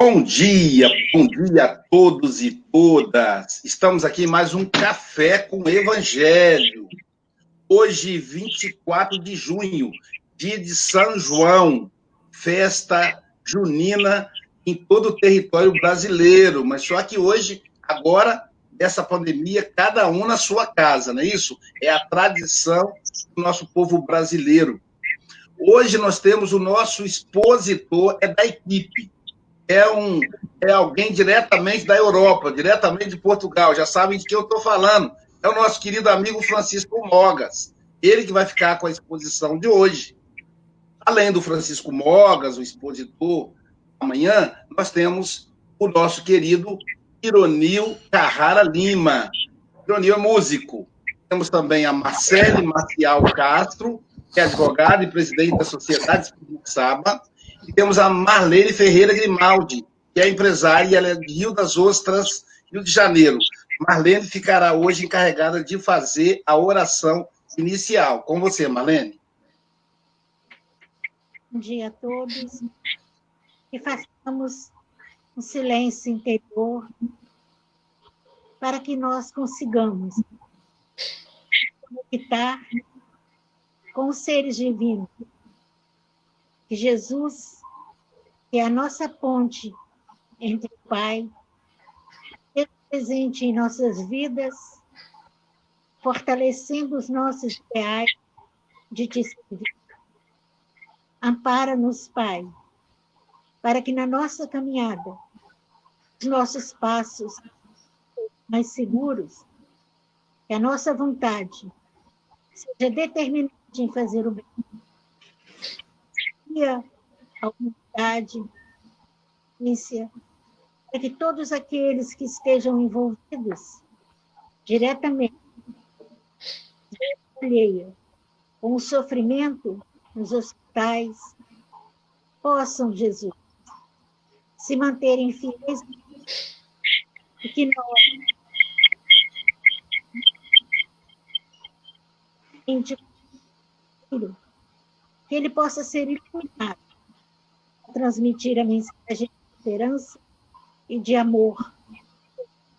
Bom dia, bom dia a todos e todas. Estamos aqui em mais um Café com Evangelho. Hoje, 24 de junho, dia de São João, festa junina em todo o território brasileiro. Mas só que hoje, agora, dessa pandemia, cada um na sua casa, não é isso? É a tradição do nosso povo brasileiro. Hoje nós temos o nosso expositor, é da equipe. É, um, é alguém diretamente da Europa, diretamente de Portugal. Já sabem de que eu estou falando. É o nosso querido amigo Francisco Mogas. Ele que vai ficar com a exposição de hoje. Além do Francisco Mogas, o expositor, amanhã, nós temos o nosso querido Ironil Carrara Lima. Ironil é músico. Temos também a Marcele Marcial Castro, que é advogada e presidente da Sociedade Saba. E temos a Marlene Ferreira Grimaldi, que é empresária e ela é de Rio das Ostras, Rio de Janeiro. Marlene ficará hoje encarregada de fazer a oração inicial. Com você, Marlene. Bom dia a todos. Que façamos um silêncio interior para que nós consigamos conectar com os seres divinos. Que Jesus, é a nossa ponte entre o Pai, esteja presente em nossas vidas, fortalecendo os nossos ideais de te servir. Ampara-nos, Pai, para que na nossa caminhada os nossos passos mais seguros, que a nossa vontade seja determinada em fazer o bem. A humildade, para que todos aqueles que estejam envolvidos diretamente com o sofrimento nos hospitais possam, Jesus, se manterem fiéis e que nós que ele possa ser iluminado, transmitir a mensagem de esperança e de amor.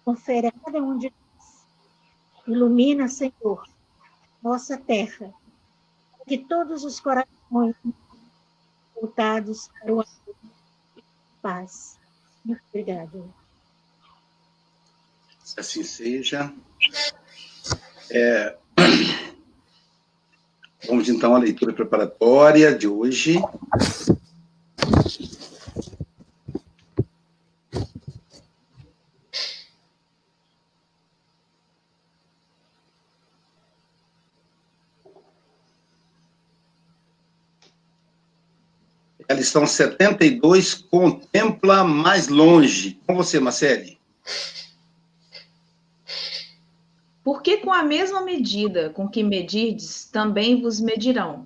Confere a cada um de nós. Ilumina, Senhor, nossa terra, que todos os corações voltados para o amor e paz. Muito obrigada. Se assim seja. É... Vamos então à leitura preparatória de hoje. A lição 72 contempla mais longe. Com você, Marcele. Porque com a mesma medida com que medirdes, também vos medirão.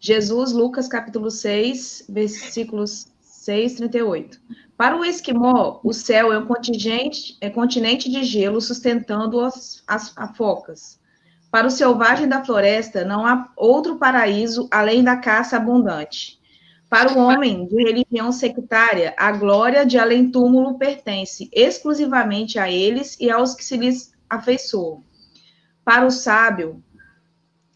Jesus, Lucas capítulo 6, versículos 6, 38. Para o esquimó, o céu é um continente, é continente de gelo sustentando as, as focas. Para o selvagem da floresta, não há outro paraíso além da caça abundante. Para o homem de religião sectária, a glória de além-túmulo pertence exclusivamente a eles e aos que se lhes afeiçoam. Para o sábio,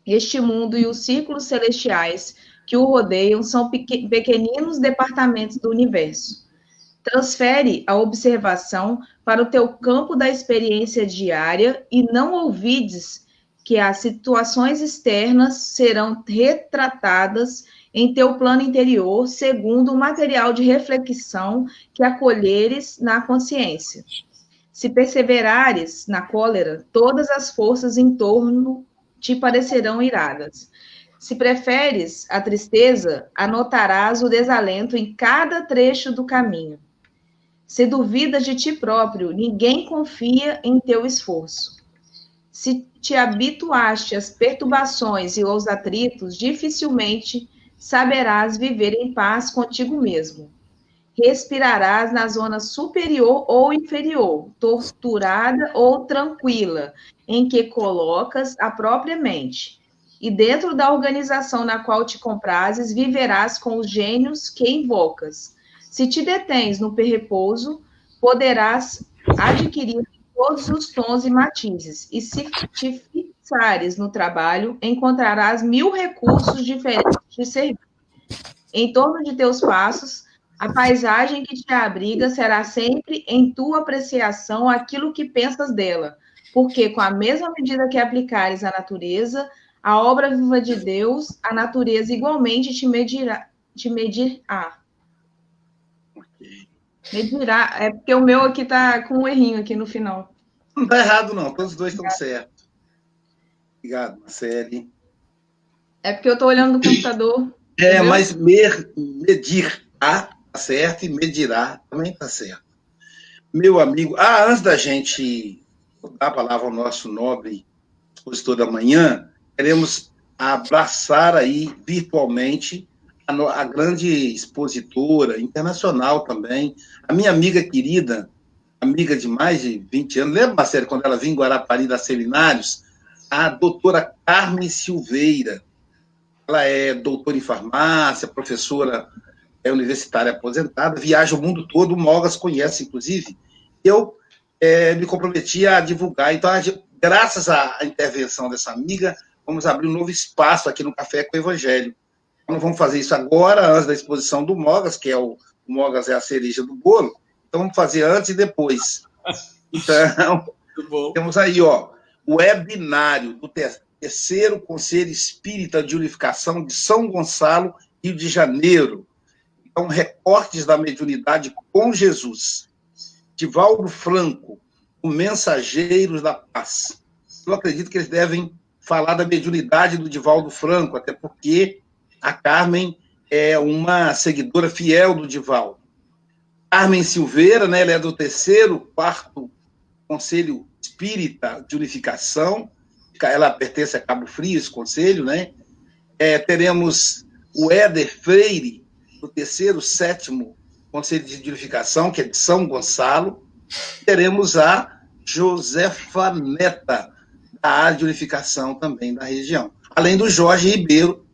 este mundo e os círculos celestiais que o rodeiam são pequeninos departamentos do universo. Transfere a observação para o teu campo da experiência diária e não ouvides que as situações externas serão retratadas em teu plano interior, segundo o material de reflexão que acolheres na consciência. Se perseverares na cólera, todas as forças em torno te parecerão iradas. Se preferes a tristeza, anotarás o desalento em cada trecho do caminho. Se duvidas de ti próprio, ninguém confia em teu esforço. Se te habituaste às perturbações e aos atritos, dificilmente saberás viver em paz contigo mesmo. Respirarás na zona superior ou inferior, torturada ou tranquila, em que colocas a própria mente. E dentro da organização na qual te comprases, viverás com os gênios que invocas. Se te detens no repouso, poderás adquirir todos os tons e matizes, e se te fixares no trabalho, encontrarás mil recursos diferentes de servir. Em torno de teus passos, a paisagem que te abriga será sempre, em tua apreciação, aquilo que pensas dela, porque com a mesma medida que aplicares à natureza, a obra viva de Deus, a natureza igualmente te medirá. Te medirá. Medirá. É porque o meu aqui tá com um errinho aqui no final. Não tá errado, não. Todos os dois estão certos. Obrigado, Marcele. É porque eu tô olhando no computador. É, entendeu? mas mer, medir tá certo e medirá também tá certo. Meu amigo, ah, antes da gente dar a palavra ao nosso nobre expositor da manhã, queremos abraçar aí virtualmente a, a, grande expositora internacional também, a minha amiga querida, amiga de mais de 20 anos, lembra, Marcelo, quando ela vinha em Guarapari da Seminários? A doutora Carmen Silveira. Ela é doutora em farmácia, professora é universitária aposentada, viaja o mundo todo, o Mogas conhece, inclusive. Eu é, me comprometi a divulgar. Então, graças à intervenção dessa amiga, vamos abrir um novo espaço aqui no Café com o Evangelho. Não vamos fazer isso agora, antes da exposição do Mogas, que é o, o Mogas é a cereja do bolo. Então vamos fazer antes e depois. Então, temos aí, ó, o webinário do terceiro Conselho Espírita de Unificação de São Gonçalo, Rio de Janeiro. Então, recortes da mediunidade com Jesus. Divaldo Franco, o Mensageiros da Paz. Eu acredito que eles devem falar da mediunidade do Divaldo Franco, até porque a Carmen é uma seguidora fiel do Divaldo. Carmen Silveira, né, ela é do terceiro, quarto Conselho Espírita de Unificação, ela pertence a Cabo Frio, esse conselho, né? É, teremos o Éder Freire, do terceiro, sétimo Conselho de Unificação, que é de São Gonçalo. Teremos a Josefa Neta, da área de unificação também da região. Além do Jorge Ribeiro,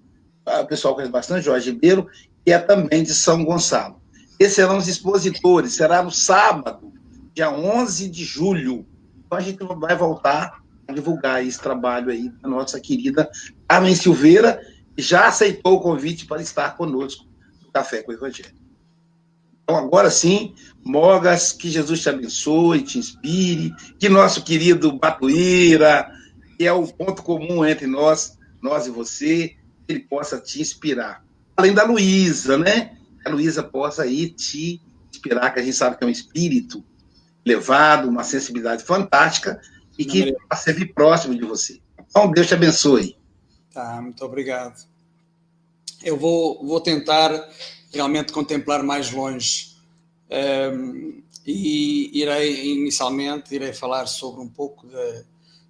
o pessoal conhece bastante, Jorge Ribeiro, que é também de São Gonçalo. Esses serão os expositores, será no sábado, dia 11 de julho. Então a gente vai voltar divulgar esse trabalho aí da nossa querida Carmen Silveira, que já aceitou o convite para estar conosco no Café com o Evangelho. Então, agora sim, Mogas, que Jesus te abençoe, te inspire, que nosso querido Batuíra, que é o ponto comum entre nós, nós e você, ele possa te inspirar. Além da Luísa, né? A Luísa possa aí te inspirar, que a gente sabe que é um espírito elevado, uma sensibilidade fantástica e que possa servir próximo de você. Então, Deus te abençoe. Tá, muito obrigado. Eu vou, vou tentar realmente contemplar mais longe um, ehm, e irei, inicialmente, irei falar sobre um pouco da,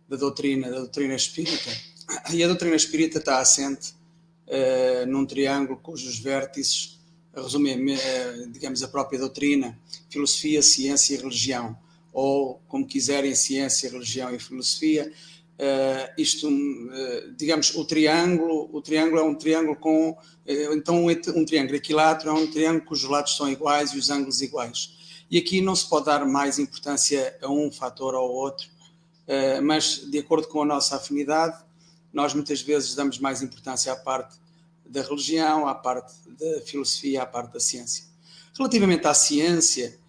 da doutrina, da doutrina espírita. E a doutrina espírita está assente uh, num triângulo cujos vértices resumem, uh, digamos, a própria doutrina, filosofia, ciência e religião, ou, como quiserem, ciência, religião e filosofia. Uh, isto, digamos, o triângulo, o triângulo é um triângulo com, então um triângulo equilátero é um triângulo cujos lados são iguais e os ângulos iguais. E aqui não se pode dar mais importância a um fator ou ao outro, mas de acordo com a nossa afinidade, nós muitas vezes damos mais importância à parte da religião, à parte da filosofia, à parte da ciência. Relativamente à ciência,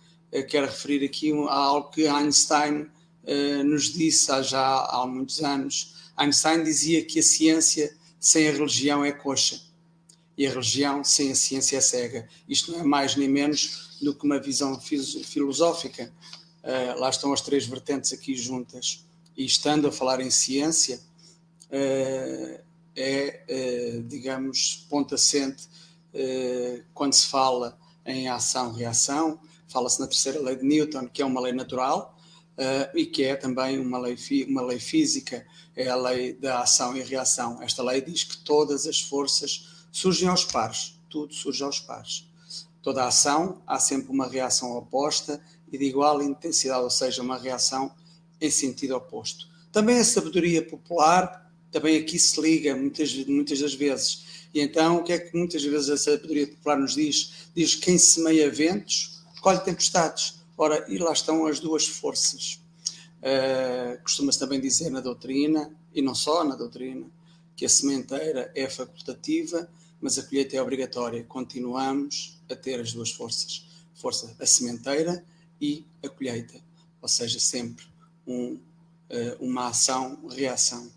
quero referir aqui a algo que Einstein eh, nos disse há já há muitos anos. Einstein dizia que a ciência sem a religião é coxa e a religião sem a ciência é cega. Isto não é mais nem menos do que uma visão filosófica. Uh, lá estão as três vertentes aqui juntas. E estando a falar em ciência, uh, é, é digamos, ponto assente quando se fala em ação-reação, fala-se na terceira lei de Newton, que é uma lei natural, Uh, e que é também uma lei, uma lei física, é a lei da ação e reação. Esta lei diz que todas as forças surgem aos pares, tudo surge aos pares. Toda ação há sempre uma reação oposta e de igual intensidade, ou seja, uma reação em sentido oposto. Também a sabedoria popular também aqui se liga muitas, muitas das vezes. E então, o que é que muitas vezes a sabedoria popular nos diz? Diz quem semeia ventos, colhe tempestades. Ora, e lá estão as duas forças. Uh, Costuma-se também dizer na doutrina, e não só na doutrina, que a sementeira é facultativa, mas a colheita é obrigatória. Continuamos a ter as duas forças: força a sementeira e a colheita, ou seja, sempre um, uh, uma ação-reação.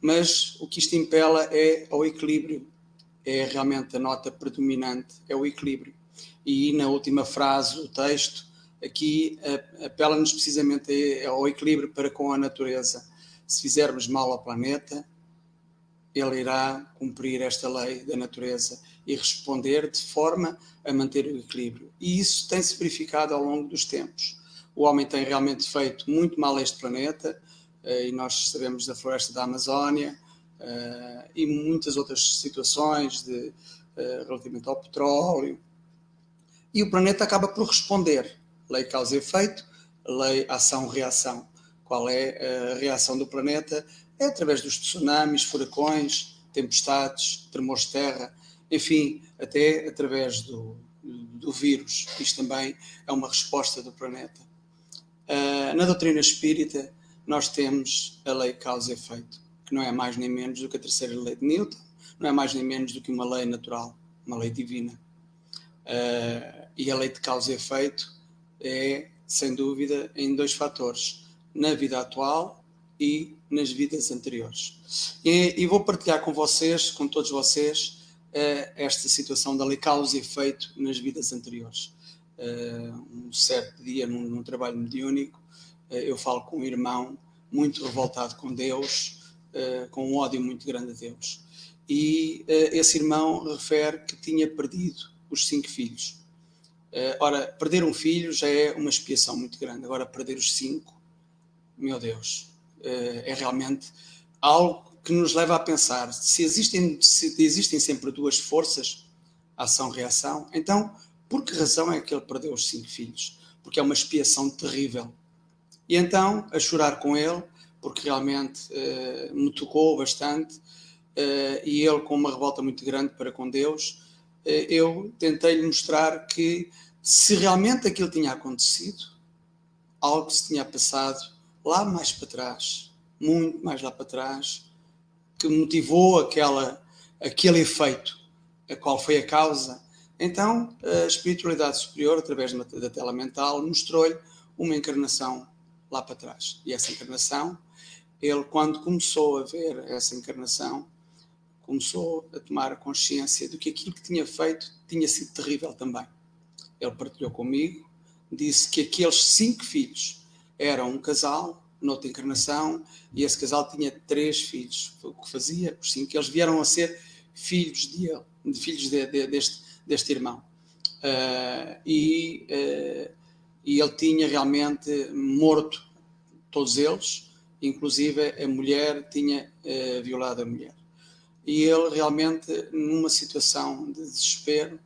Mas o que isto impela é ao equilíbrio, é realmente a nota predominante, é o equilíbrio. E na última frase do texto, aqui apela-nos precisamente ao equilíbrio para com a natureza. Se fizermos mal ao planeta, ele irá cumprir esta lei da natureza e responder de forma a manter o equilíbrio. E isso tem-se verificado ao longo dos tempos. O homem tem realmente feito muito mal a este planeta, eh, e nós sabemos da floresta da Amazónia eh, e muitas outras situações de, eh, relativamente ao petróleo. E o planeta acaba por responder. Lei causa e efeito, lei ação-reação. Qual é a reação do planeta? É através dos tsunamis, furacões, tempestades, tremores de terra, enfim, até através do, do vírus. Isto também é uma resposta do planeta. Uh, na doutrina espírita, nós temos a lei causa e efeito, que não é mais nem menos do que a terceira lei de Newton, não é mais nem menos do que uma lei natural, uma lei divina. Uh, e a lei de causa e efeito é, sem dúvida, em dois fatores: na vida atual e nas vidas anteriores. E, e vou partilhar com vocês, com todos vocês, uh, esta situação da lei causa e efeito nas vidas anteriores. Uh, um certo dia, num, num trabalho mediúnico, eh, eu falo com um irmão muito revoltado com Deus, eh, com um ódio muito grande a Deus. E eh, esse irmão refere que tinha perdido os cinco filhos. Ora, perder um filho já é uma expiação muito grande. Agora, perder os cinco, meu Deus, é realmente algo que nos leva a pensar se existem, se existem sempre duas forças, ação-reação, então por que razão é que ele perdeu os cinco filhos? Porque é uma expiação terrível. E então, a chorar com ele, porque realmente uh, me tocou bastante, e ele com uma revolta muito grande para com Deus, uh, eu tentei-lhe mostrar que se realmente aquilo tinha acontecido, algo se tinha passado lá mais para trás, muito mais lá para trás, que motivou aquela, aquele efeito, a qual foi a causa. Então, a espiritualidade superior, através da tela mental, mostrou-lhe uma encarnação lá para trás. E essa encarnação, ele, quando começou a ver essa encarnação, começou a tomar consciência de que aquilo que tinha feito tinha sido terrível também. Ele partilhou comigo, disse que aqueles cinco filhos eram um casal, noutra encarnação, e esse casal tinha três filhos. O que fazia, os cinco, eles vieram a ser filhos de ele, filhos de, de, deste, deste irmão. Uh, e uh, e ele tinha realmente morto todos eles, inclusive a mulher tinha uh, violado a mulher. E ele realmente, numa situação de desespero,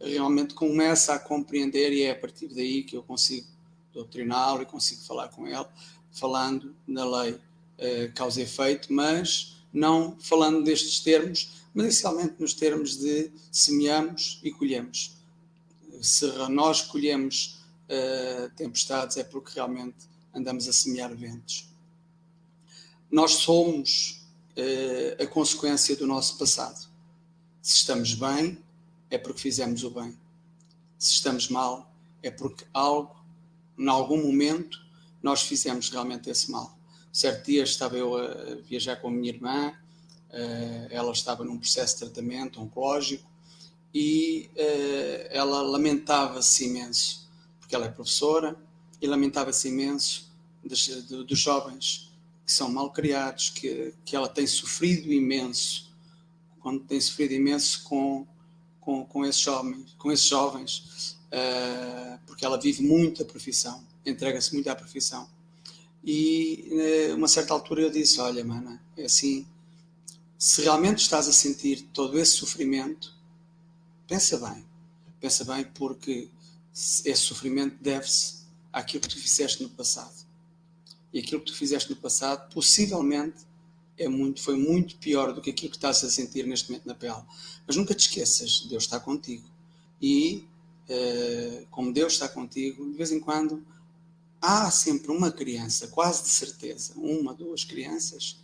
realmente começa a compreender, e é a partir daí que eu consigo doutriná-lo e consigo falar com ele, falando na lei uh, causa efeito, mas não falando destes termos, mas essencialmente nos termos de semeamos e colhemos. Se nós colhemos uh, tempestades é porque realmente andamos a semear ventos. Nós somos a consequência do nosso passado. Se estamos bem, é porque fizemos o bem. Se estamos mal, é porque algo, em algum momento, nós fizemos realmente esse mal. Certo dia estava eu a viajar com a minha irmã, uh, ela estava num processo de tratamento oncológico e uh, ela lamentava-se imenso porque ela é professora e lamentava-se imenso dos, dos, jovens que são mal criados, que, que ela tem sofrido imenso, quando tem sofrido imenso com, com, com, esses, jovens, com esses jovens, uh, porque ela vive muito a profissão, entrega-se muito à profissão. E uh, uma certa altura eu disse: Olha, mana, é assim, se realmente estás a sentir todo esse sofrimento, pensa bem, pensa bem, porque esse sofrimento deve-se àquilo que tu fizeste no passado. E aquilo que tu fizeste no passado, possivelmente, é muito, foi muito pior do que aquilo que estás a sentir neste momento na pele. Mas nunca te esqueças, Deus está contigo. E uh, como Deus está contigo, de vez em quando há sempre uma criança, quase de certeza, uma, duas crianças,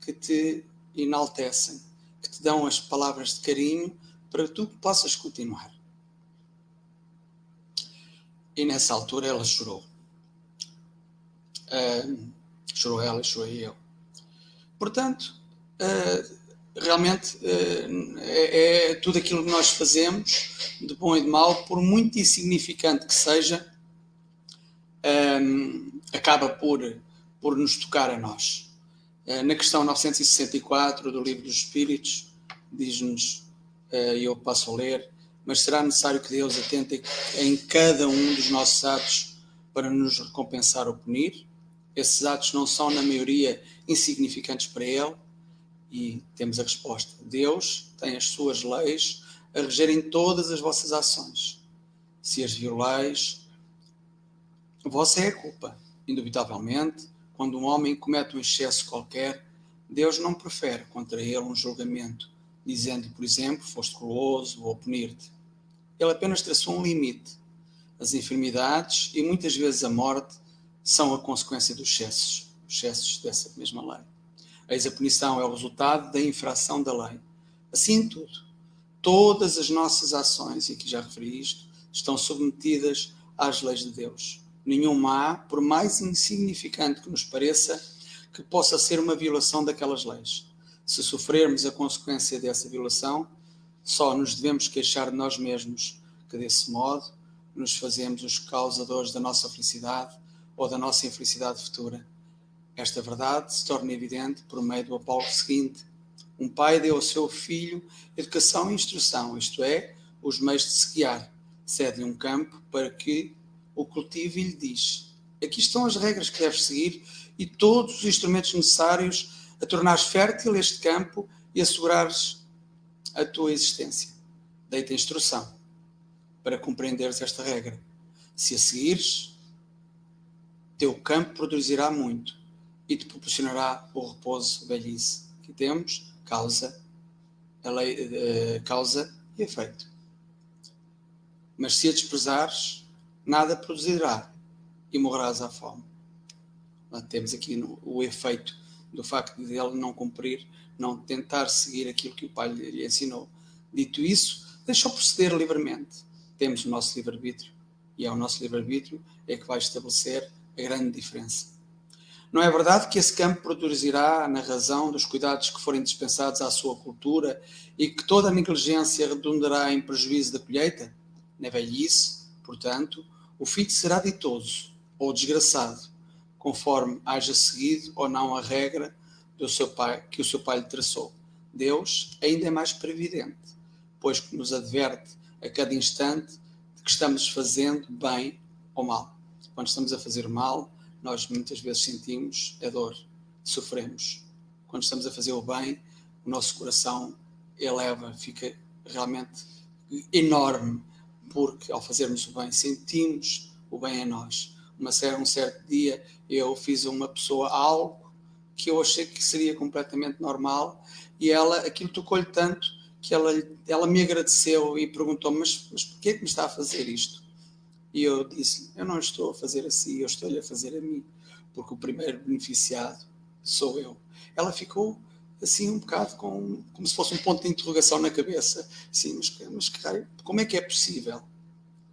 que te enaltecem, que te dão as palavras de carinho para que tu possas continuar. E nessa altura ela chorou. Uh, chorou ela, chorei eu. Portanto, uh, realmente uh, é, é, tudo aquilo que nós fazemos, de bom e de mal, por muito insignificante que seja, um, acaba por, por nos tocar a nós. Na questão 964 do Livro dos Espíritos, diz-nos, e eu passo a ler, mas será necessário que Deus atente em cada um dos nossos atos para nos recompensar ou punir? Esses atos não são, na maioria, insignificantes para Ele? E temos a resposta: Deus tem as suas leis a regerem todas as vossas ações. Se as violais, vossa é a culpa. Indubitavelmente, quando um homem comete um excesso qualquer, Deus não prefere contra ele um julgamento, dizendo, por exemplo, foste cruoso ou punir-te. Ele apenas traçou um limite. As enfermidades e muitas vezes a morte são a consequência dos excessos, excessos dessa mesma lei. A punição é o resultado da infração da lei. Assim em tudo, todas as nossas ações, e aqui já referi isto, estão submetidas às leis de Deus. Nenhuma há, por mais insignificante que nos pareça, que possa ser uma violação daquelas leis. Se sofrermos a consequência dessa violação, só nos devemos queixar de nós mesmos, que desse modo nos fazemos os causadores da nossa felicidade ou da nossa infelicidade futura. Esta verdade se torna evidente por meio do apóstolo seguinte: um pai deu ao seu filho educação e instrução, isto é, os meios de se guiar. Cede-lhe um campo para que o cultive e lhe diz: Aqui estão as regras que deves seguir e todos os instrumentos necessários a tornares fértil este campo e assegurares a tua existência. Dei-te a instrução para compreenderes esta regra. Se a seguires, teu campo produzirá muito e te proporcionará o repouso velhice. Aqui temos causa, a lei, uh, causa e efeito. Mas se a desprezares, nada produzirá e morrerás à fome. Lá temos aqui no, o efeito do facto de ele não cumprir, não tentar seguir aquilo que o pai lhe ensinou. Dito isso, deixa-o proceder livremente. Temos o nosso livre-arbítrio e é o nosso livre-arbítrio é que vai estabelecer a grande diferença. Não é verdade que esse campo produzirá, na razão dos cuidados que forem dispensados à sua cultura, e que toda a negligência redundará em prejuízo da colheita? Na velhice, portanto, o filho será ditoso ou desgraçado, conforme haja seguido ou não a regra do seu pai, que o seu pai lhe traçou. Deus ainda é mais previdente, pois que nos adverte a cada instante de que estamos fazendo bem ou mal. Quando estamos a fazer mal, nós muitas vezes sentimos a dor, sofremos. Quando estamos a fazer o bem, o nosso coração eleva, fica realmente enorme, porque ao fazermos o bem, sentimos o bem em nós. Uma, um certo dia eu fiz a uma pessoa algo que eu achei que seria completamente normal e ela, aquilo tocou-lhe tanto que ela, ela me agradeceu e perguntou mas, mas porquê é que me está a fazer isto? E eu disse eu não estou a fazer assim, eu estou-lhe a fazer a mim, porque o primeiro beneficiado sou eu. Ela ficou assim um bocado com, como se fosse um ponto de interrogação na cabeça. Sim, mas, mas como é que é possível?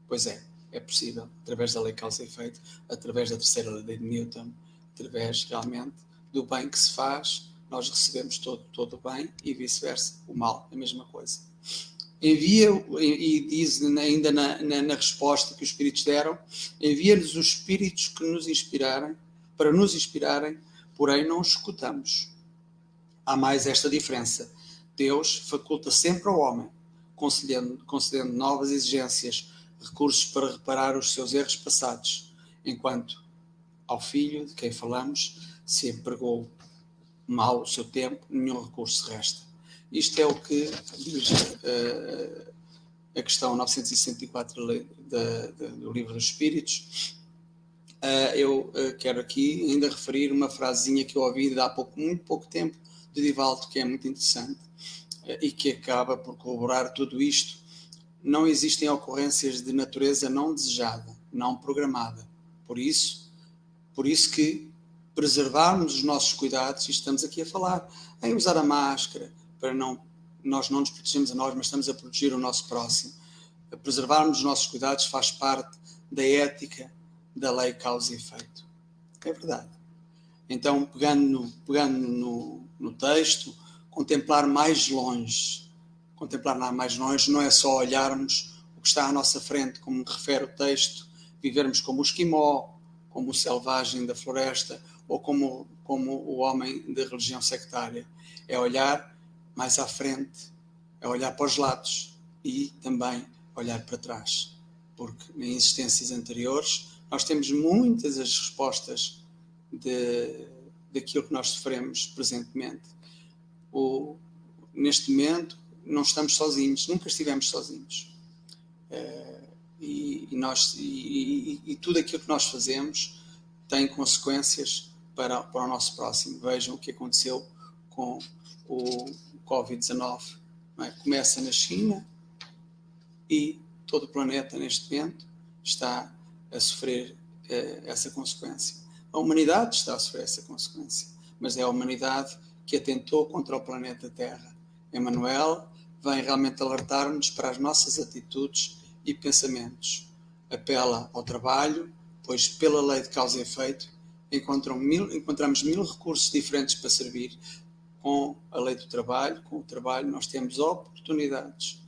Pois é, é possível, através da lei causa e efeito, através da terceira lei de Newton, através realmente do bem que se faz, nós recebemos todo, todo o bem e vice-versa, o mal, a mesma coisa envia, e diz ainda na, na, na resposta que os Espíritos deram, envia-lhes os Espíritos que nos inspirarem, para nos inspirarem, porém não os escutamos. Há mais esta diferença. Deus faculta sempre ao homem, concedendo, concedendo novas exigências, recursos para reparar os seus erros passados, enquanto ao filho de quem falamos se empregou mal o seu tempo, nenhum recurso resta. Isto é o que diz uh, a questão 964 do Livro dos Espíritos. Uh, eu uh, quero aqui ainda referir uma frasezinha que eu ouvi há pouco, muito pouco tempo de Divaldo que é muito interessante e que acaba por corroborar tudo isto. Não existem ocorrências de natureza não desejada, não programada. Por isso, por isso que preservarmos os nossos cuidados, e estamos aqui a falar em usar a máscara para não nós não nos protegemos a nós, mas estamos a proteger o nosso próximo. A preservarmos os nossos cuidados faz parte da ética da lei causa e efeito. É verdade. Então, pegando no, pegando no, no texto, contemplar mais longe. Contemplar mais longe não é só olharmos o que está à nossa frente, como refere o texto, vivermos como o esquimó, como o selvagem da floresta ou como, como o homem da religião sectária. É olhar mais à frente, é olhar para os lados e também olhar para trás. Porque em existências anteriores nós temos muitas as respostas de, daquilo que nós sofremos presentemente. O, neste momento não estamos sozinhos, nunca estivemos sozinhos. Uh, e, e, nós, e, e, tudo aquilo que nós fazemos tem consequências para, para o nosso próximo. Vejam o que aconteceu com o Covid-19. É? Começa na China e todo o planeta, neste momento, está a sofrer eh, essa consequência. A humanidade está a sofrer essa consequência, mas é a humanidade que atentou contra o planeta Terra. Emmanuel vem realmente alertar-nos para as nossas atitudes e pensamentos. Apela ao trabalho, pois pela lei de causa e efeito encontramos mil recursos diferentes para servir, com a lei do trabalho, com o trabalho, nós temos oportunidades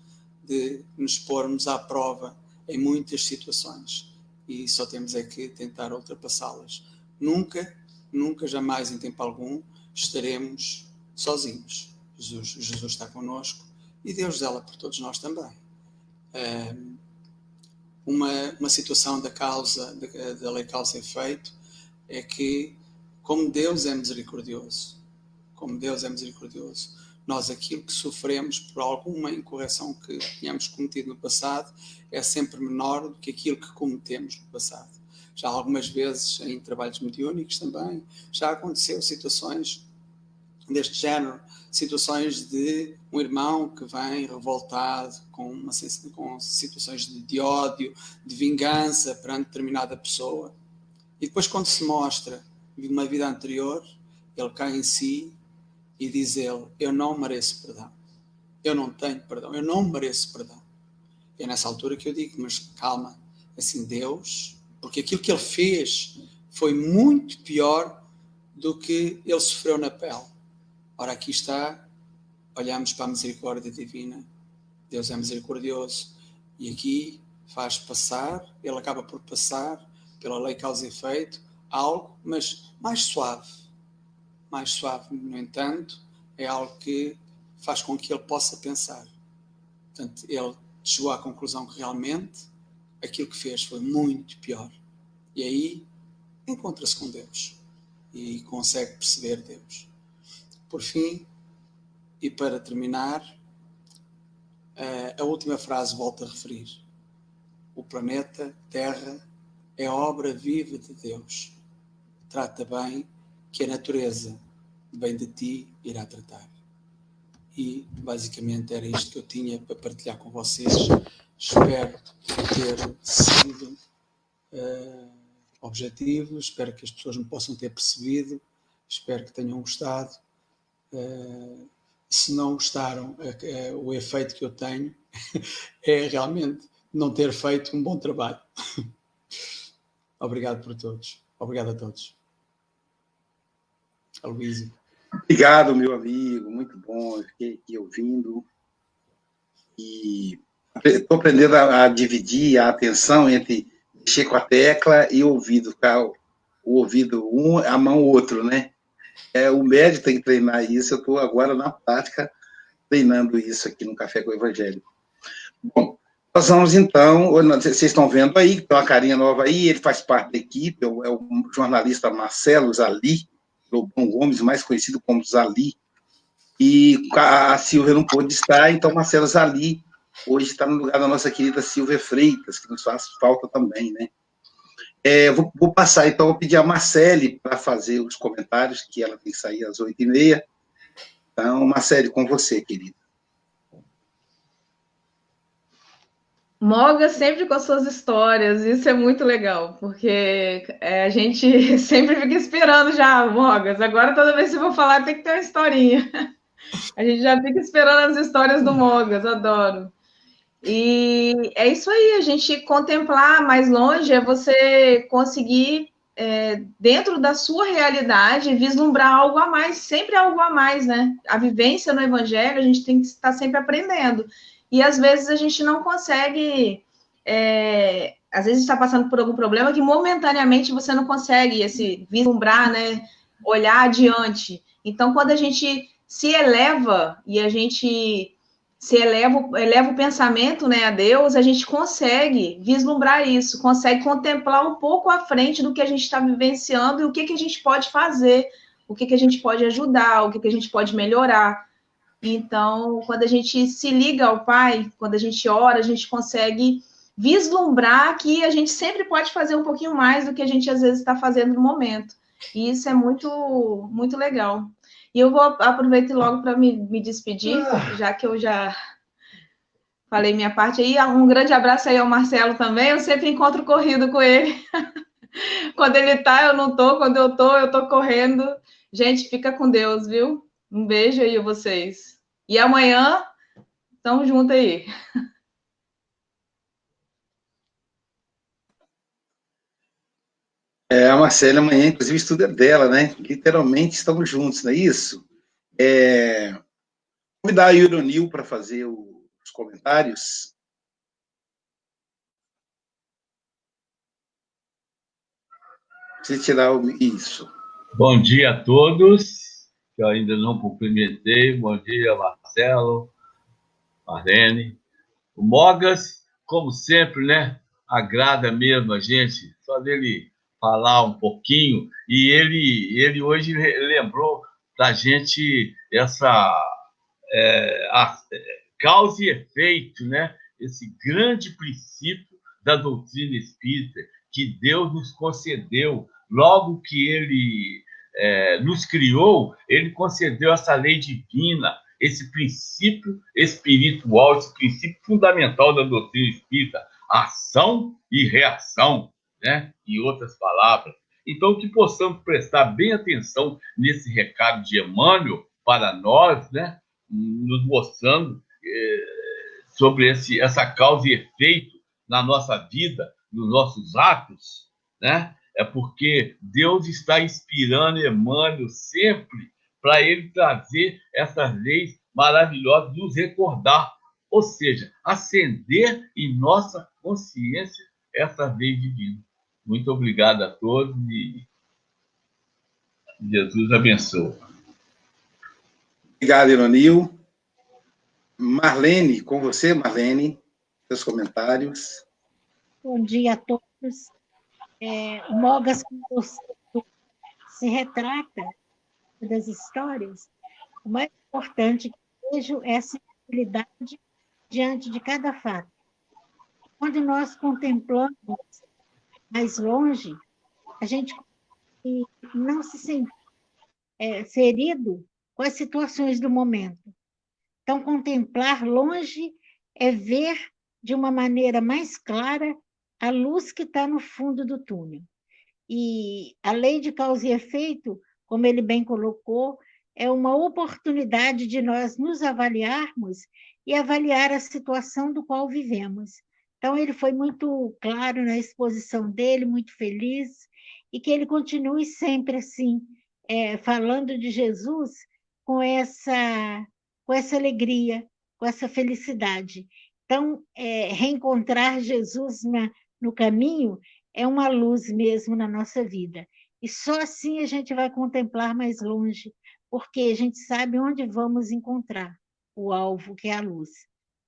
de nos pormos à prova em muitas situações e só temos é que tentar ultrapassá-las. Nunca, nunca, jamais, em tempo algum, estaremos sozinhos. Jesus, Jesus está connosco e Deus dela por todos nós também. Uma, uma situação da causa, da, da lei causa e efeito, é que, como Deus é misericordioso, como Deus é misericordioso. Nós, aquilo que sofremos por alguma incorreção que tenhamos cometido no passado, é sempre menor do que aquilo que cometemos no passado. Já algumas vezes em trabalhos mediúnicos também, já aconteceu situações deste género, situações de um irmão que vem revoltado com, uma, com situações de, de ódio, de vingança perante determinada pessoa. E depois, quando se mostra uma vida anterior, ele cai em si e diz ele: Eu não mereço perdão. Eu não tenho perdão. Eu não mereço perdão. E é nessa altura que eu digo: Mas calma, assim, Deus, porque aquilo que ele fez foi muito pior do que ele sofreu na pele. Ora, aqui está, olhamos para a misericórdia divina. Deus é misericordioso. E aqui faz passar, ele acaba por passar, pela lei causa e efeito, algo, mas mais suave mais suave, no entanto, é algo que faz com que ele possa pensar. Portanto, ele chegou à conclusão que realmente aquilo que fez foi muito pior. E aí encontra-se com Deus e consegue perceber Deus. Por fim, e para terminar, a última frase volta a referir: O planeta Terra é obra viva de Deus. Trata bem que a natureza, bem de ti, irá tratar. E basicamente era isto que eu tinha para partilhar com vocês. Espero ter sido uh, objetivo, espero que as pessoas me possam ter percebido, espero que tenham gostado. Uh, se não gostaram, uh, o efeito que eu tenho é realmente não ter feito um bom trabalho. Obrigado por todos. Obrigado a todos. Aloysio. Obrigado, meu amigo, muito bom. Eu fiquei aqui ouvindo e estou aprendendo a, a, dividir a atenção entre mexer com a tecla e o ouvido, tá? o, ouvido um, a mão outro, né? É, o médico tem que treinar isso, eu estou agora na prática treinando isso aqui no Café com o Evangelho. Bom, nós vamos então, vocês estão vendo aí, tem uma carinha nova aí, ele faz parte da equipe, é o, é o jornalista Marcelo Zali, Lobão Gomes, mais conhecido como Zali, e a Silvia não pôde estar, então Marcelo Zali hoje está no lugar da nossa querida Silvia Freitas, que nos faz falta também, né? É, vou, vou, passar, então, vou pedir a Marcele para fazer os comentários, que ela tem que sair às oito e meia, Então, Marcelo, com você, querido. Moga sempre com as suas histórias, isso é muito legal, porque é, a gente sempre fica esperando já, Mogas. Agora, toda vez que eu vou falar, tem que ter uma historinha. A gente já fica esperando as histórias do Mogas, adoro. E é isso aí, a gente contemplar mais longe é você conseguir, é, dentro da sua realidade, vislumbrar algo a mais, sempre algo a mais, né? A vivência no Evangelho, a gente tem que estar sempre aprendendo. E às vezes a gente não consegue. É, às vezes está passando por algum problema que momentaneamente você não consegue esse vislumbrar, né? Olhar adiante. Então, quando a gente se eleva e a gente se eleva, eleva o pensamento né, a Deus, a gente consegue vislumbrar isso, consegue contemplar um pouco à frente do que a gente está vivenciando e o que, que a gente pode fazer, o que, que a gente pode ajudar, o que, que a gente pode melhorar. Então, quando a gente se liga ao Pai, quando a gente ora, a gente consegue vislumbrar que a gente sempre pode fazer um pouquinho mais do que a gente às vezes está fazendo no momento. E isso é muito, muito legal. E eu vou aproveitar logo para me, me despedir, ah. já que eu já falei minha parte aí. Um grande abraço aí ao Marcelo também. Eu sempre encontro corrido com ele. quando ele tá, eu não tô. Quando eu tô, eu tô correndo. Gente, fica com Deus, viu? Um beijo aí a vocês. E amanhã, estamos juntos aí. É, a Marcela amanhã, inclusive, o estudo é dela, né? Literalmente estamos juntos, não é isso? É... Convidar a Ironil para fazer os comentários. Precisa tirar o... isso. Bom dia a todos, que eu ainda não cumprimentei. Bom dia, Marcelo, Marlene. O Mogas, como sempre, né? Agrada mesmo a gente, só dele falar um pouquinho. E ele, ele hoje lembrou da gente essa é, a, causa e efeito, né? esse grande princípio da doutrina espírita que Deus nos concedeu logo que ele é, nos criou, ele concedeu essa lei divina, esse princípio espiritual, esse princípio fundamental da doutrina espírita, ação e reação né? em outras palavras. Então, que possamos prestar bem atenção nesse recado de Emmanuel para nós, né? nos mostrando eh, sobre esse, essa causa e efeito na nossa vida, nos nossos atos, né? É porque Deus está inspirando Emmanuel sempre para ele trazer essas leis maravilhosas, nos recordar, ou seja, acender em nossa consciência essa lei divina. Muito obrigado a todos e Jesus abençoe. Obrigado, Ironil. Marlene, com você, Marlene, seus comentários. Bom dia a todos. É, o Mogas se retrata das histórias. O mais importante que vejo é a sensibilidade diante de cada fato. Quando nós contemplamos mais longe, a gente não se sente é, ferido com as situações do momento. Então, contemplar longe é ver de uma maneira mais clara a luz que está no fundo do túnel. E a lei de causa e efeito, como ele bem colocou, é uma oportunidade de nós nos avaliarmos e avaliar a situação do qual vivemos. Então, ele foi muito claro na exposição dele, muito feliz, e que ele continue sempre assim, é, falando de Jesus com essa, com essa alegria, com essa felicidade. Então, é, reencontrar Jesus na, no caminho é uma luz mesmo na nossa vida. E só assim a gente vai contemplar mais longe, porque a gente sabe onde vamos encontrar o alvo, que é a luz.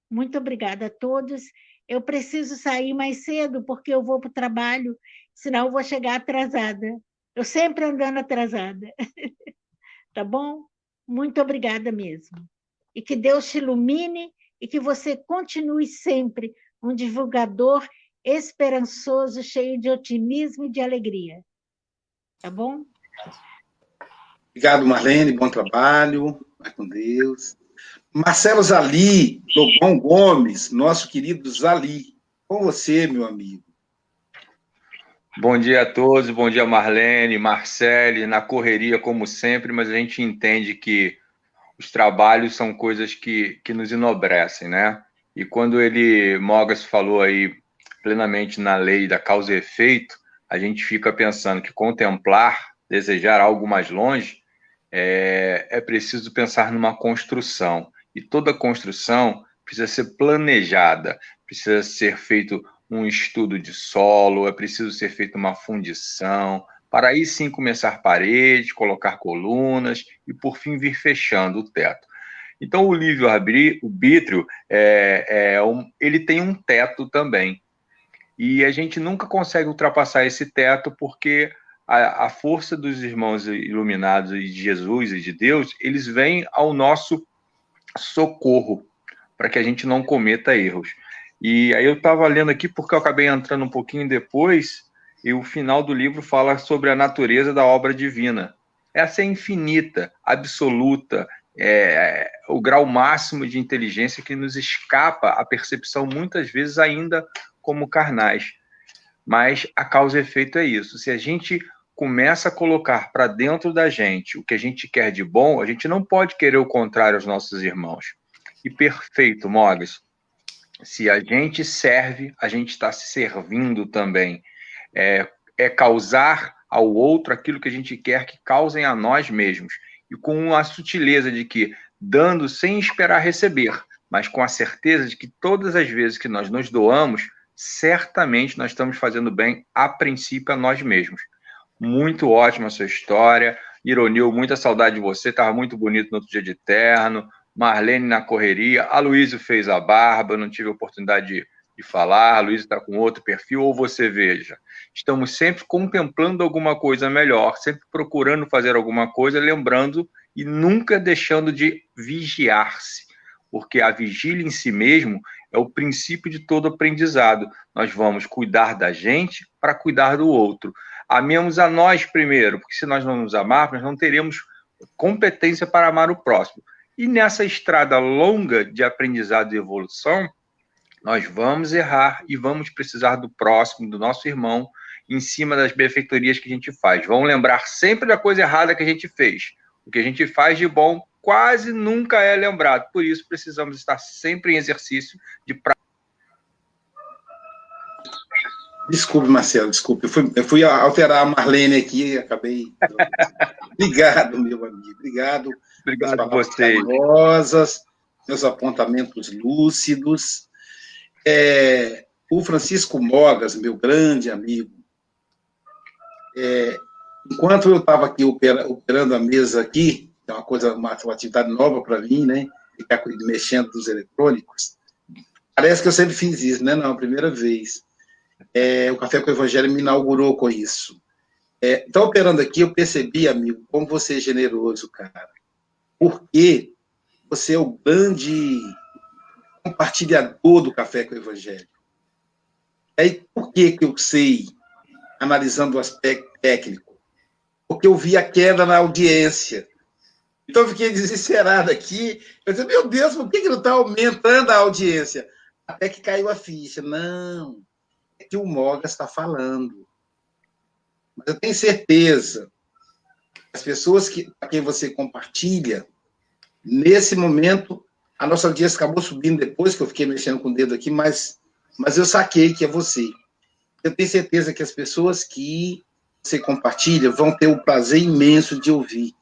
Muito obrigada a todos eu preciso sair mais cedo porque eu vou para o trabalho, senão eu vou chegar atrasada. Eu sempre andando atrasada. tá bom? Muito obrigada mesmo. E que Deus te ilumine e que você continue sempre um divulgador esperançoso, cheio de otimismo e de alegria. Tá bom? Obrigado, Marlene, bom trabalho. Vai com Deus. Marcelo Zali, Lobão Gomes, nosso querido Zali. Com você, meu amigo. Bom dia a todos, bom dia Marlene, Marcele, na correria como sempre, mas a gente entende que os trabalhos são coisas que, que nos enobrecem, né? E quando ele, Mogas falou aí plenamente na lei da causa e efeito, a gente fica pensando que contemplar, desejar algo mais longe, é, é preciso pensar numa construção. E toda construção precisa ser planejada, precisa ser feito um estudo de solo, é preciso ser feita uma fundição, para aí sim começar paredes, colocar colunas e, por fim, vir fechando o teto. Então, o livre-arbítrio, é, é um, ele tem um teto também. E a gente nunca consegue ultrapassar esse teto porque a, a força dos irmãos iluminados de Jesus e de Deus, eles vêm ao nosso socorro para que a gente não cometa erros. E aí eu estava lendo aqui porque eu acabei entrando um pouquinho depois e o final do livro fala sobre a natureza da obra divina. Essa é infinita, absoluta, é, o grau máximo de inteligência que nos escapa a percepção muitas vezes ainda como carnais. Mas a causa e efeito é isso. Se a gente começa a colocar para dentro da gente o que a gente quer de bom, a gente não pode querer o contrário aos nossos irmãos. E perfeito, Mogas. Se a gente serve, a gente está se servindo também. É, é causar ao outro aquilo que a gente quer que causem a nós mesmos. E com a sutileza de que, dando sem esperar receber, mas com a certeza de que todas as vezes que nós nos doamos, certamente nós estamos fazendo bem, a princípio, a nós mesmos. Muito ótima a sua história. Ironil, muita saudade de você. Estava muito bonito no outro dia de terno. Marlene na correria. A Luísa fez a barba, não tive oportunidade de, de falar. A Luísa está com outro perfil. Ou você veja, estamos sempre contemplando alguma coisa melhor, sempre procurando fazer alguma coisa, lembrando e nunca deixando de vigiar-se, porque a vigília em si mesmo é o princípio de todo aprendizado. Nós vamos cuidar da gente para cuidar do outro. Amemos a nós primeiro, porque se nós não nos amarmos, nós não teremos competência para amar o próximo. E nessa estrada longa de aprendizado e evolução, nós vamos errar e vamos precisar do próximo, do nosso irmão, em cima das benfeitorias que a gente faz. Vamos lembrar sempre da coisa errada que a gente fez. O que a gente faz de bom quase nunca é lembrado. Por isso, precisamos estar sempre em exercício de prática. Desculpe, Marcelo, desculpe. Eu fui, eu fui alterar a Marlene aqui e acabei. Obrigado, meu amigo. Obrigado. Obrigado a você. meus apontamentos lúcidos. É, o Francisco Mogas, meu grande amigo, é, enquanto eu estava aqui operando a mesa aqui, é uma coisa, uma, uma atividade nova para mim, né? Ficar mexendo dos eletrônicos. Parece que eu sempre fiz isso, né? Não, a primeira vez. É, o Café com o Evangelho me inaugurou com isso. É, então, operando aqui, eu percebi, amigo, como você é generoso, cara. Porque você é o grande compartilhador do Café com o Evangelho. Aí, por que, que eu sei, analisando o aspecto técnico? Porque eu vi a queda na audiência. Então fiquei desesperado aqui. Eu disse, meu Deus, por que, que não está aumentando a audiência? Até que caiu a ficha. Não, é que o Mogas está falando. Mas eu tenho certeza as pessoas que, a quem você compartilha, nesse momento, a nossa audiência acabou subindo depois que eu fiquei mexendo com o dedo aqui, mas, mas eu saquei que é você. Eu tenho certeza que as pessoas que você compartilha vão ter o prazer imenso de ouvir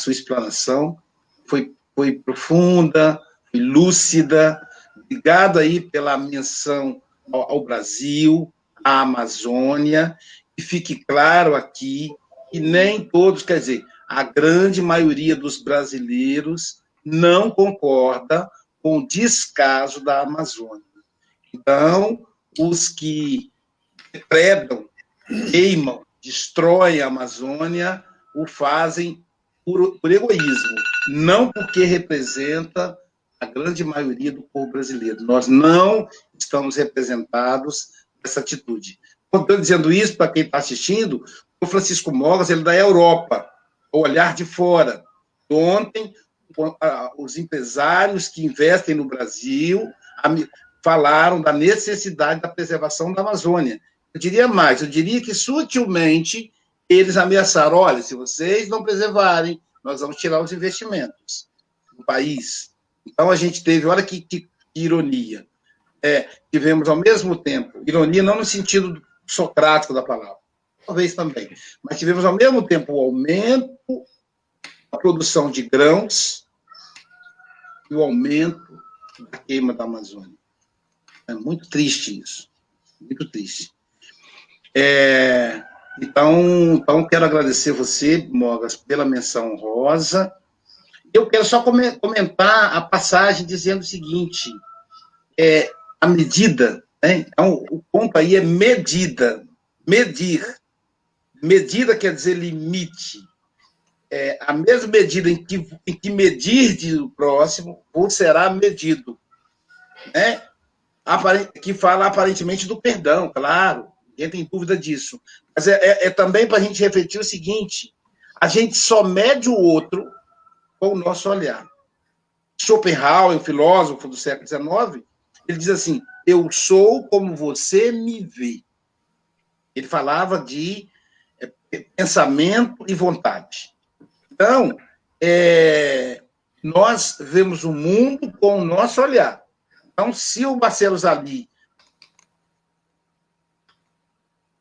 sua explanação foi, foi profunda, foi lúcida. Obrigado aí pela menção ao, ao Brasil, à Amazônia. E fique claro aqui que nem todos, quer dizer, a grande maioria dos brasileiros não concorda com o descaso da Amazônia. Então, os que depredam, queimam, destroem a Amazônia, o fazem por, por egoísmo, não porque representa a grande maioria do povo brasileiro. Nós não estamos representados nessa atitude. Estou dizendo isso para quem está assistindo, o Francisco Mogas, ele é da Europa. o olhar de fora. Ontem, os empresários que investem no Brasil falaram da necessidade da preservação da Amazônia. Eu diria mais, eu diria que sutilmente eles ameaçaram: olha, se vocês não preservarem, nós vamos tirar os investimentos do país. Então a gente teve, olha que, que, ironia. É, tivemos ao mesmo tempo, ironia não no sentido socrático da palavra, talvez também, mas tivemos ao mesmo tempo o aumento da produção de grãos e o aumento da queima da Amazônia. É muito triste isso, muito triste. É, então, então, quero agradecer você, Mogas, pela menção rosa. Eu quero só comentar a passagem dizendo o seguinte: é, a medida, né? então, o ponto aí é medida, medir. Medida quer dizer limite. É, a mesma medida em que, em que medir de o próximo, ou será medido. Né? Que fala aparentemente do perdão, claro, ninguém tem dúvida disso. Mas é, é, é também para a gente refletir o seguinte: a gente só mede o outro com o nosso olhar. Schopenhauer, o filósofo do século XIX, ele diz assim: Eu sou como você me vê. Ele falava de é, pensamento e vontade. Então, é, nós vemos o mundo com o nosso olhar. Então, se o Marcelo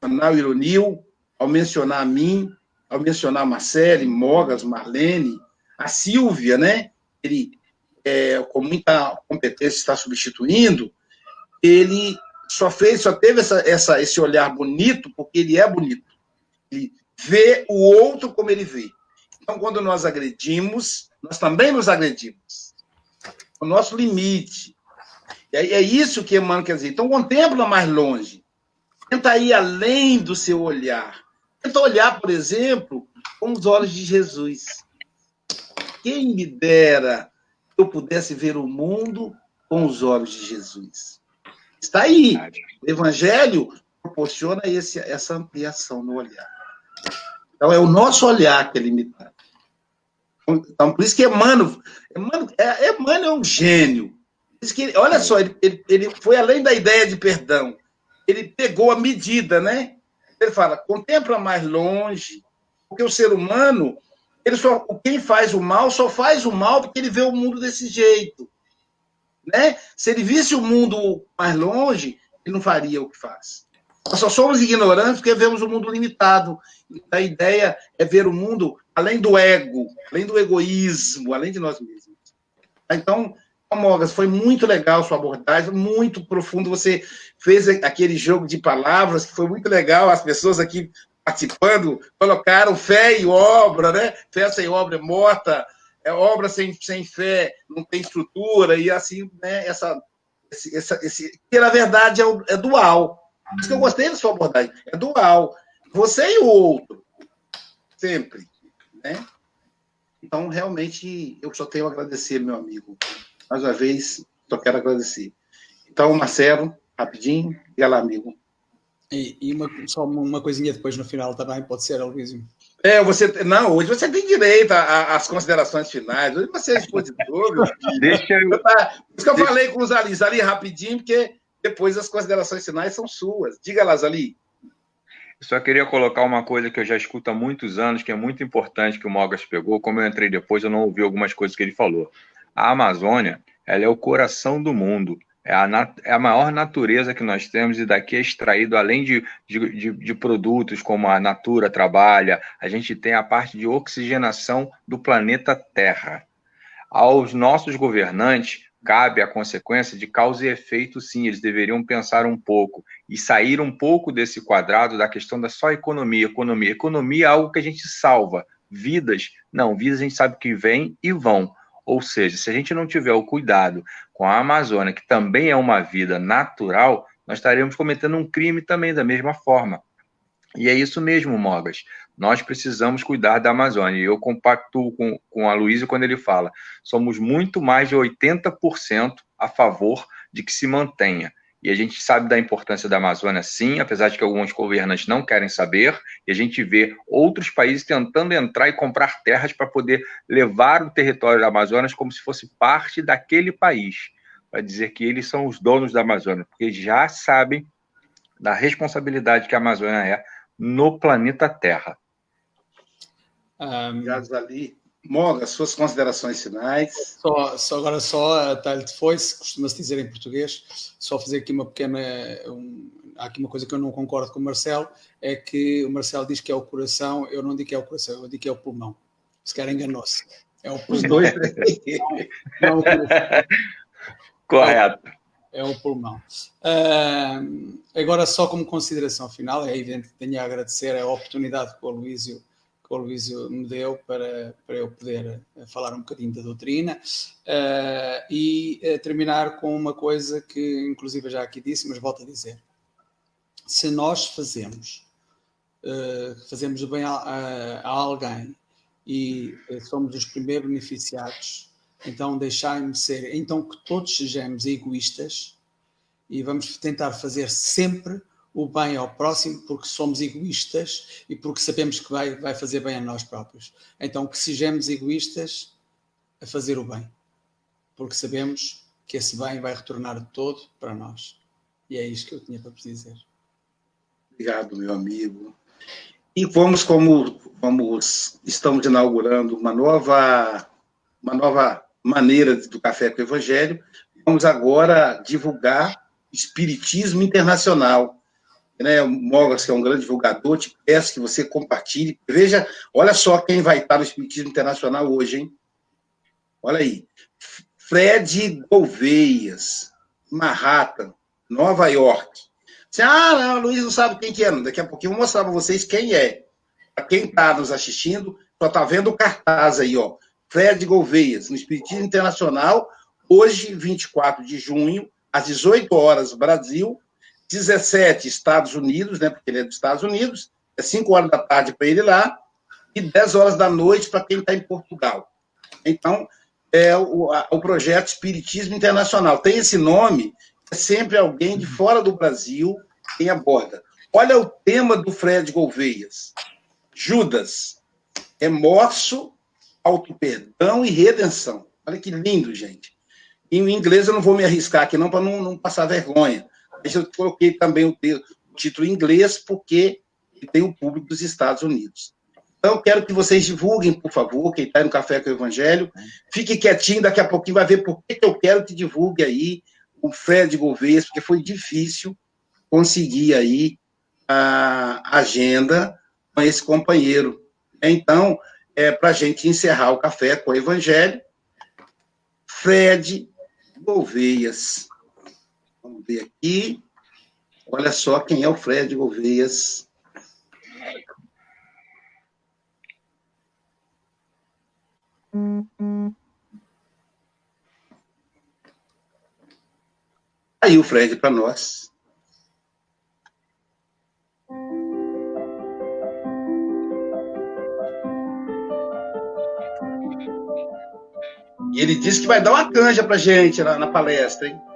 Zali, na Ironil, ao mencionar a mim, ao mencionar Marcele, Mogas, Marlene, a Silvia, né? Ele, é, com muita competência, está substituindo. Ele só fez, só teve essa, essa, esse olhar bonito porque ele é bonito. Ele vê o outro como ele vê. Então, quando nós agredimos, nós também nos agredimos. O nosso limite. É, é isso que Emmanuel quer dizer. Então, contempla mais longe. Tenta ir além do seu olhar. Tenta olhar, por exemplo, com os olhos de Jesus. Quem me dera eu pudesse ver o mundo com os olhos de Jesus. Está aí. O Evangelho proporciona esse, essa ampliação no olhar. Então, é o nosso olhar que é limitado. Então, por isso que Emmanuel, Emmanuel, é, é um gênio. Que, olha só, ele, ele, ele foi além da ideia de perdão. Ele pegou a medida, né? Ele fala, contempla mais longe, porque o ser humano ele só, quem faz o mal só faz o mal porque ele vê o mundo desse jeito. Né? Se ele visse o mundo mais longe, ele não faria o que faz. Nós só somos ignorantes porque vemos o mundo limitado. A ideia é ver o mundo além do ego, além do egoísmo, além de nós mesmos. Então, Mogas, foi muito legal sua abordagem, muito profundo. Você fez aquele jogo de palavras que foi muito legal. As pessoas aqui participando, colocaram fé e obra, né? Fé sem obra é morta, é obra sem, sem fé não tem estrutura, e assim, né? Essa, esse, essa, esse, que na verdade é, é dual. Isso que eu gostei da sua abordagem, é dual. Você e o outro, sempre, né? Então, realmente, eu só tenho a agradecer, meu amigo. Mais uma vez, só quero agradecer. Então, Marcelo, rapidinho, e lá, amigo. E, e uma, só uma coisinha depois no final também, pode ser, Aloysio? É, você. Não, hoje você tem direito às considerações finais. Hoje você é expositor. Deixa eu. Por isso que eu falei com os Ali, Ali rapidinho, porque depois as considerações finais são suas. Diga lá, Zali. Eu só queria colocar uma coisa que eu já escuto há muitos anos, que é muito importante que o Mogas pegou. Como eu entrei depois, eu não ouvi algumas coisas que ele falou. A Amazônia, ela é o coração do mundo. É a, é a maior natureza que nós temos e daqui é extraído, além de, de, de, produtos como a Natura trabalha, a gente tem a parte de oxigenação do planeta Terra. Aos nossos governantes, cabe a consequência de causa e efeito, sim, eles deveriam pensar um pouco e sair um pouco desse quadrado da questão da só economia. Economia, economia é algo que a gente salva. Vidas, não, vidas a gente sabe que vêm e vão. Ou seja, se a gente não tiver o cuidado com a Amazônia, que também é uma vida natural, nós estaremos cometendo um crime também da mesma forma. E é isso mesmo, Mogas. Nós precisamos cuidar da Amazônia. E eu compacto com, com a Luísa quando ele fala: somos muito mais de 80% a favor de que se mantenha. E a gente sabe da importância da Amazônia, sim, apesar de que alguns governantes não querem saber, e a gente vê outros países tentando entrar e comprar terras para poder levar o território da Amazônia como se fosse parte daquele país, para dizer que eles são os donos da Amazônia, porque já sabem da responsabilidade que a Amazônia é no planeta Terra. Um... Ali. Moga, suas considerações finais. Só, só agora só a talho de foice, costuma-se dizer em português, só fazer aqui uma pequena. Um, há aqui uma coisa que eu não concordo com o Marcelo, é que o Marcelo diz que é o coração, eu não digo que é o coração, eu digo que é o pulmão. Se calhar enganou-se. É o pulmão. Os dois. não, não Correto. É o pulmão. Uh, agora, só como consideração final, é evidente que tenho a agradecer a oportunidade que o Luísio o Luísio me deu para, para eu poder eh, falar um bocadinho da doutrina uh, e uh, terminar com uma coisa que, inclusive, já aqui disse, mas volto a dizer. Se nós fazemos, uh, fazemos o bem a, a, a alguém e somos os primeiros beneficiados, então deixai-me ser, então que todos sejamos egoístas e vamos tentar fazer sempre o bem ao próximo porque somos egoístas e porque sabemos que vai, vai fazer bem a nós próprios. Então, que sejamos egoístas a fazer o bem, porque sabemos que esse bem vai retornar todo para nós. E é isto que eu tinha para vos dizer. Obrigado, meu amigo. E vamos, como vamos, estamos inaugurando uma nova, uma nova maneira do Café com o Evangelho, vamos agora divulgar Espiritismo Internacional né, o Mogas, que é um grande divulgador, te peço que você compartilhe. Veja, olha só quem vai estar no Espiritismo Internacional hoje, hein? Olha aí. Fred Gouveias, Manhattan, Nova York. Você, ah, não, Luiz não sabe quem que é. Daqui a pouquinho eu vou mostrar para vocês quem é. Para quem está nos assistindo, só está vendo o cartaz aí, ó. Fred Gouveias, no Espiritismo Internacional, hoje, 24 de junho, às 18 horas, Brasil, 17 Estados Unidos, né, porque ele é dos Estados Unidos, é 5 horas da tarde para ele lá, e 10 horas da noite para quem está em Portugal. Então, é o, a, o projeto Espiritismo Internacional. Tem esse nome, é sempre alguém de fora do Brasil quem aborda. Olha o tema do Fred Gouveias. Judas, remorso, auto-perdão e redenção. Olha que lindo, gente. Em inglês eu não vou me arriscar aqui não, para não, não passar vergonha. Eu coloquei também o, título em inglês, porque tem o público dos Estados Unidos. Então, quero que vocês divulguem, por favor, quem está no Café com o Evangelho. Fique quietinho, daqui a pouquinho vai ver por que eu quero que divulgue aí o Fred Gouveia, porque foi difícil conseguir aí a agenda com esse companheiro. Então, é para a gente encerrar o Café com o Evangelho, Fred Gouveias. Vamos ver aqui. Olha só quem é o Fred Gouveias. Aí o Fred para nós. E ele disse que vai dar uma canja para gente na, na palestra, hein?